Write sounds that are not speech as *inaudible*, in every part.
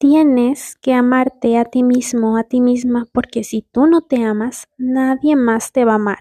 Tienes que amarte a ti mismo, a ti misma, porque si tú no te amas, nadie más te va a amar.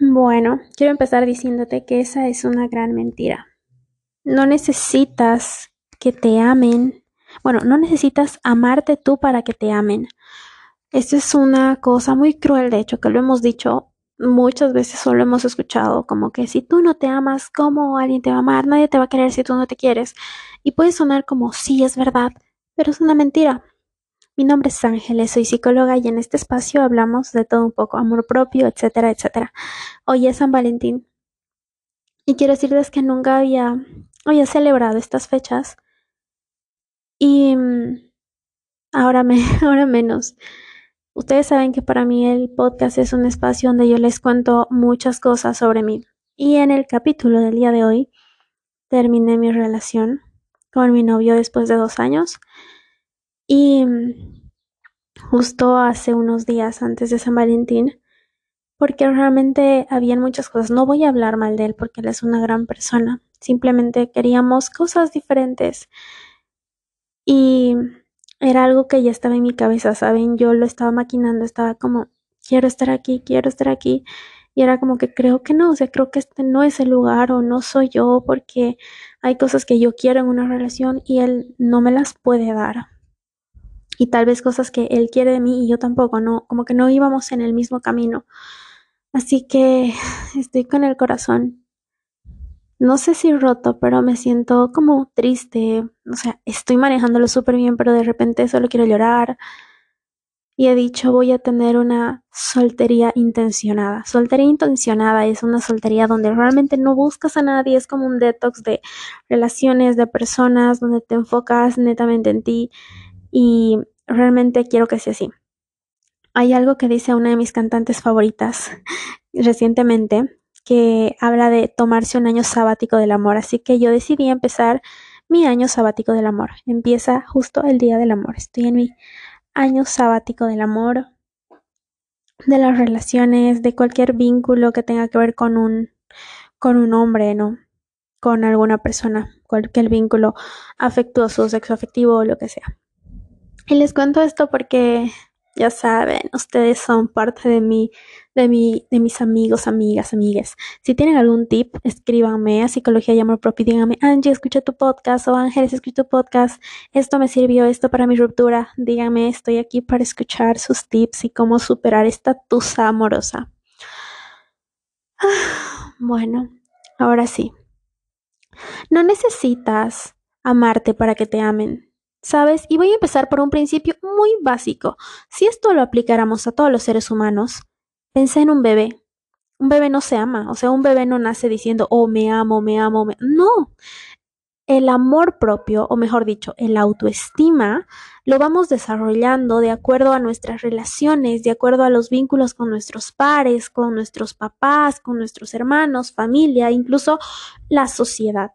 Bueno, quiero empezar diciéndote que esa es una gran mentira. No necesitas que te amen. Bueno, no necesitas amarte tú para que te amen. Esto es una cosa muy cruel, de hecho, que lo hemos dicho muchas veces, solo hemos escuchado como que si tú no te amas, ¿cómo alguien te va a amar? Nadie te va a querer si tú no te quieres. Y puede sonar como sí, es verdad, pero es una mentira. Mi nombre es Ángeles, soy psicóloga y en este espacio hablamos de todo un poco, amor propio, etcétera, etcétera. Hoy es San Valentín y quiero decirles que nunca había, había celebrado estas fechas y mm, ahora, me, *laughs* ahora menos. Ustedes saben que para mí el podcast es un espacio donde yo les cuento muchas cosas sobre mí. Y en el capítulo del día de hoy terminé mi relación con mi novio después de dos años. Y mm, justo hace unos días antes de San Valentín, porque realmente habían muchas cosas. No voy a hablar mal de él porque él es una gran persona. Simplemente queríamos cosas diferentes. Era algo que ya estaba en mi cabeza, ¿saben? Yo lo estaba maquinando, estaba como, quiero estar aquí, quiero estar aquí. Y era como que creo que no, o sea, creo que este no es el lugar o no soy yo porque hay cosas que yo quiero en una relación y él no me las puede dar y tal vez cosas que él quiere de mí y yo tampoco, no, como que no íbamos en el mismo camino. Así que *laughs* estoy con el corazón, no sé si roto, pero me siento como triste, o sea, estoy manejándolo súper bien, pero de repente solo quiero llorar. Y he dicho, voy a tener una soltería intencionada. Soltería intencionada es una soltería donde realmente no buscas a nadie, es como un detox de relaciones, de personas, donde te enfocas netamente en ti y realmente quiero que sea así. Hay algo que dice una de mis cantantes favoritas *laughs* recientemente que habla de tomarse un año sabático del amor, así que yo decidí empezar mi año sabático del amor. Empieza justo el día del amor. Estoy en mi año sabático del amor, de las relaciones, de cualquier vínculo que tenga que ver con un con un hombre, ¿no? Con alguna persona, cualquier vínculo afectuoso, sexoafectivo o lo que sea. Y les cuento esto porque ya saben, ustedes son parte de mi, de mi, de mis amigos, amigas, amigues. Si tienen algún tip, escríbanme a Psicología y Amor Propio y díganme, Angie, escucha tu podcast o Ángeles, escucha tu podcast. Esto me sirvió, esto para mi ruptura. Díganme, estoy aquí para escuchar sus tips y cómo superar esta tusa amorosa. *sighs* bueno, ahora sí. No necesitas amarte para que te amen. ¿Sabes? Y voy a empezar por un principio muy básico. Si esto lo aplicáramos a todos los seres humanos, pensé en un bebé. Un bebé no se ama, o sea, un bebé no nace diciendo, oh, me amo, me amo, me... no. El amor propio, o mejor dicho, el autoestima, lo vamos desarrollando de acuerdo a nuestras relaciones, de acuerdo a los vínculos con nuestros pares, con nuestros papás, con nuestros hermanos, familia, incluso la sociedad.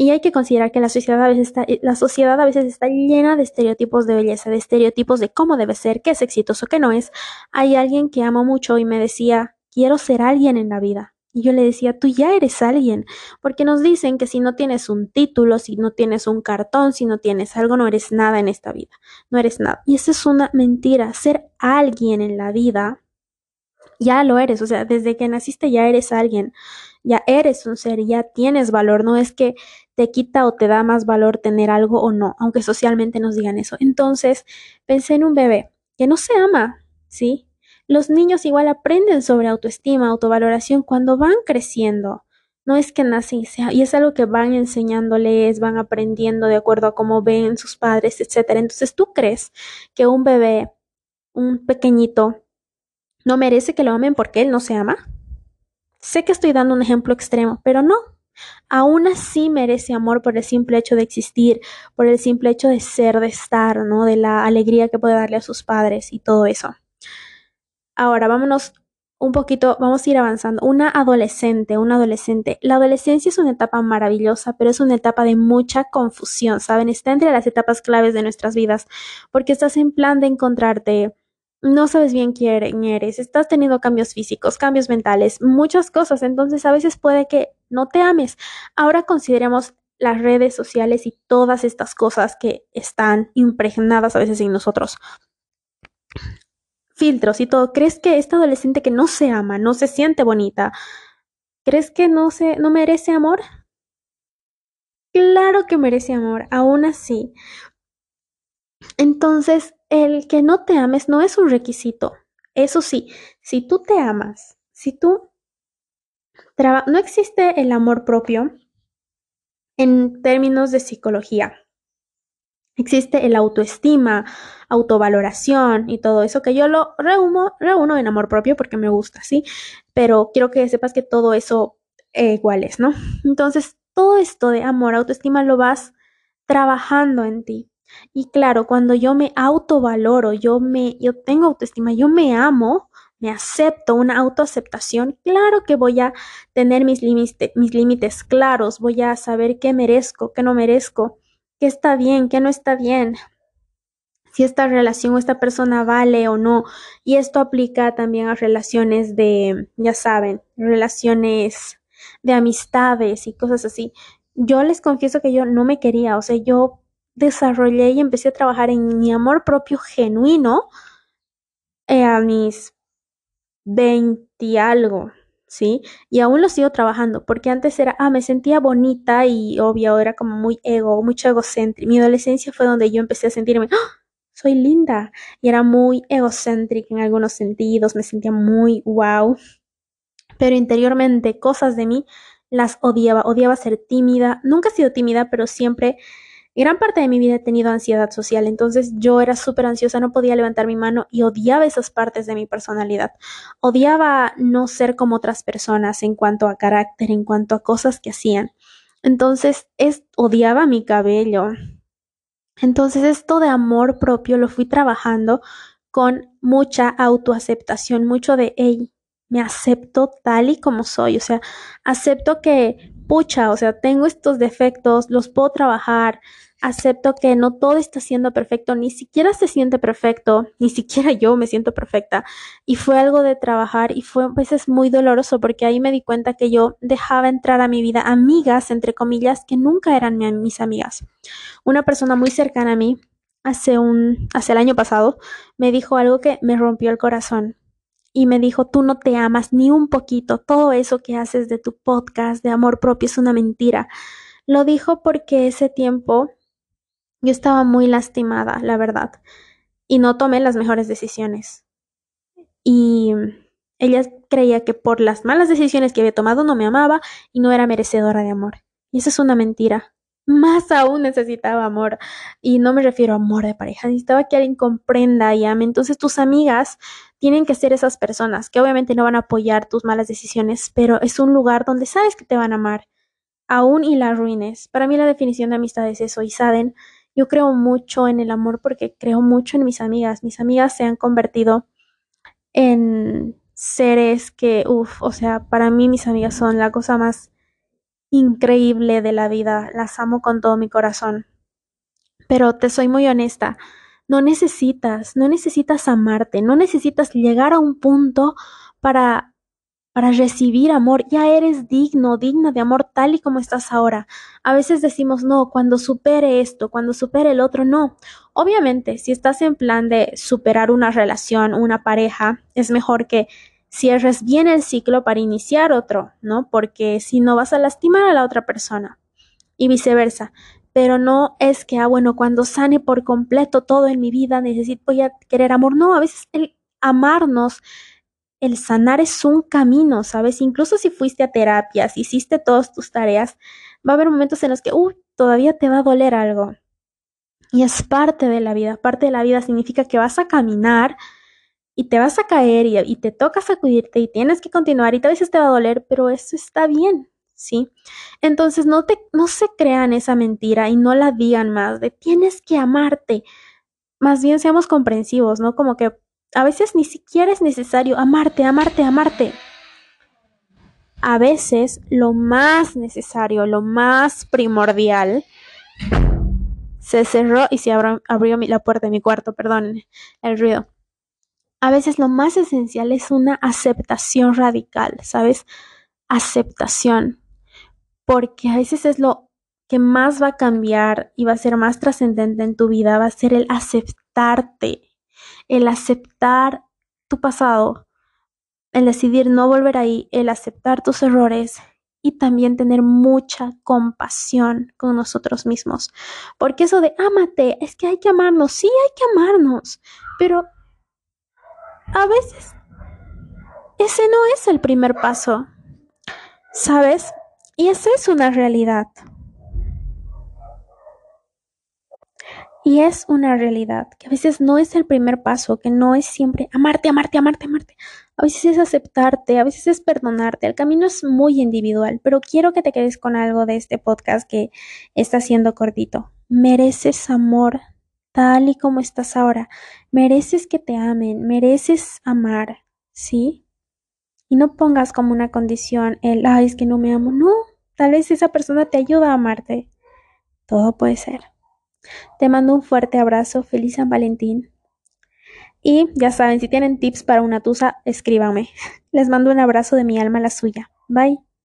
Y hay que considerar que la sociedad a veces está, eh, la sociedad a veces está llena de estereotipos de belleza, de estereotipos de cómo debe ser, qué es exitoso, qué no es. Hay alguien que amo mucho y me decía, quiero ser alguien en la vida. Y yo le decía, tú ya eres alguien, porque nos dicen que si no tienes un título, si no tienes un cartón, si no tienes algo, no eres nada en esta vida, no eres nada. Y eso es una mentira, ser alguien en la vida, ya lo eres, o sea, desde que naciste ya eres alguien, ya eres un ser, ya tienes valor, no es que te quita o te da más valor tener algo o no, aunque socialmente nos digan eso. Entonces, pensé en un bebé que no se ama, ¿sí? Los niños igual aprenden sobre autoestima, autovaloración cuando van creciendo. No es que nacen y y es algo que van enseñándoles, van aprendiendo de acuerdo a cómo ven sus padres, etcétera. Entonces, ¿tú crees que un bebé, un pequeñito, no merece que lo amen porque él no se ama? Sé que estoy dando un ejemplo extremo, pero no, aún así merece amor por el simple hecho de existir, por el simple hecho de ser, de estar, ¿no? De la alegría que puede darle a sus padres y todo eso. Ahora, vámonos un poquito, vamos a ir avanzando. Una adolescente, un adolescente. La adolescencia es una etapa maravillosa, pero es una etapa de mucha confusión, ¿saben? Está entre las etapas claves de nuestras vidas, porque estás en plan de encontrarte no sabes bien quién eres, estás teniendo cambios físicos, cambios mentales, muchas cosas, entonces a veces puede que no te ames. Ahora consideremos las redes sociales y todas estas cosas que están impregnadas a veces en nosotros. Filtros y todo. ¿Crees que esta adolescente que no se ama, no se siente bonita, crees que no se no merece amor? Claro que merece amor, aún así. Entonces, el que no te ames no es un requisito. Eso sí, si tú te amas, si tú no existe el amor propio en términos de psicología. Existe el autoestima, autovaloración y todo eso que yo lo reúno, en amor propio porque me gusta, ¿sí? Pero quiero que sepas que todo eso es iguales, ¿no? Entonces, todo esto de amor, autoestima lo vas trabajando en ti. Y claro, cuando yo me autovaloro, yo me yo tengo autoestima, yo me amo, me acepto, una autoaceptación, claro que voy a tener mis límites, mis límites claros, voy a saber qué merezco, qué no merezco, qué está bien, qué no está bien, si esta relación o esta persona vale o no. Y esto aplica también a relaciones de, ya saben, relaciones de amistades y cosas así. Yo les confieso que yo no me quería, o sea, yo desarrollé y empecé a trabajar en mi amor propio genuino eh, a mis 20 algo, ¿sí? Y aún lo sigo trabajando, porque antes era, ah, me sentía bonita y obvio, era como muy ego, mucho egocéntrico. Mi adolescencia fue donde yo empecé a sentirme, ¡Ah! soy linda. Y era muy egocéntrica en algunos sentidos, me sentía muy wow. Pero interiormente cosas de mí las odiaba, odiaba ser tímida. Nunca he sido tímida, pero siempre Gran parte de mi vida he tenido ansiedad social, entonces yo era súper ansiosa, no podía levantar mi mano y odiaba esas partes de mi personalidad. Odiaba no ser como otras personas en cuanto a carácter, en cuanto a cosas que hacían. Entonces, es, odiaba mi cabello. Entonces, esto de amor propio lo fui trabajando con mucha autoaceptación, mucho de, hey, me acepto tal y como soy, o sea, acepto que pucha, o sea, tengo estos defectos, los puedo trabajar, acepto que no todo está siendo perfecto, ni siquiera se siente perfecto, *laughs* ni siquiera yo me siento perfecta. Y fue algo de trabajar y fue a veces muy doloroso porque ahí me di cuenta que yo dejaba entrar a mi vida amigas, entre comillas, que nunca eran mis amigas. Una persona muy cercana a mí, hace un, hace el año pasado, me dijo algo que me rompió el corazón y me dijo, tú no te amas ni un poquito, todo eso que haces de tu podcast de amor propio es una mentira. Lo dijo porque ese tiempo yo estaba muy lastimada, la verdad, y no tomé las mejores decisiones. Y ella creía que por las malas decisiones que había tomado no me amaba y no era merecedora de amor. Y eso es una mentira más aún necesitaba amor. Y no me refiero a amor de pareja, necesitaba que alguien comprenda y ame. Entonces tus amigas tienen que ser esas personas que obviamente no van a apoyar tus malas decisiones, pero es un lugar donde sabes que te van a amar, aún y la ruines. Para mí la definición de amistad es eso, y saben, yo creo mucho en el amor porque creo mucho en mis amigas. Mis amigas se han convertido en seres que, uff, o sea, para mí mis amigas son la cosa más increíble de la vida, las amo con todo mi corazón. Pero te soy muy honesta, no necesitas, no necesitas amarte, no necesitas llegar a un punto para para recibir amor, ya eres digno, digna de amor tal y como estás ahora. A veces decimos, no, cuando supere esto, cuando supere el otro, no. Obviamente, si estás en plan de superar una relación, una pareja, es mejor que cierres bien el ciclo para iniciar otro, ¿no? Porque si no vas a lastimar a la otra persona y viceversa. Pero no es que, ah, bueno, cuando sane por completo todo en mi vida, necesito, voy a querer amor. No, a veces el amarnos, el sanar es un camino, ¿sabes? Incluso si fuiste a terapias, hiciste todas tus tareas, va a haber momentos en los que, uy, todavía te va a doler algo. Y es parte de la vida. Parte de la vida significa que vas a caminar y te vas a caer y, te toca sacudirte y tienes que continuar y a veces te va a doler, pero eso está bien, ¿sí? Entonces no, te, no se crean esa mentira y no la digan más de tienes que amarte. Más bien seamos comprensivos, ¿no? Como que a veces ni siquiera es necesario amarte, amarte, amarte. A veces lo más necesario, lo más primordial, se cerró y se abrió la puerta de mi cuarto, perdón el ruido a veces lo más esencial es una aceptación radical, ¿sabes? Aceptación. Porque a veces es lo que más va a cambiar y va a ser más trascendente en tu vida, va a ser el aceptarte, el aceptar tu pasado, el decidir no volver ahí, el aceptar tus errores y también tener mucha compasión con nosotros mismos. Porque eso de ámate, es que hay que amarnos, sí hay que amarnos, pero a veces ese no es el primer paso, ¿sabes? Y esa es una realidad. Y es una realidad que a veces no es el primer paso, que no es siempre amarte, amarte, amarte, amarte. A veces es aceptarte, a veces es perdonarte. El camino es muy individual, pero quiero que te quedes con algo de este podcast que está siendo cortito. Mereces amor tal y como estás ahora. Mereces que te amen, mereces amar, ¿sí? Y no pongas como una condición el, ay, es que no me amo. No, tal vez esa persona te ayuda a amarte. Todo puede ser. Te mando un fuerte abrazo, feliz San Valentín. Y ya saben, si tienen tips para una tusa, escríbanme. *laughs* Les mando un abrazo de mi alma a la suya. Bye.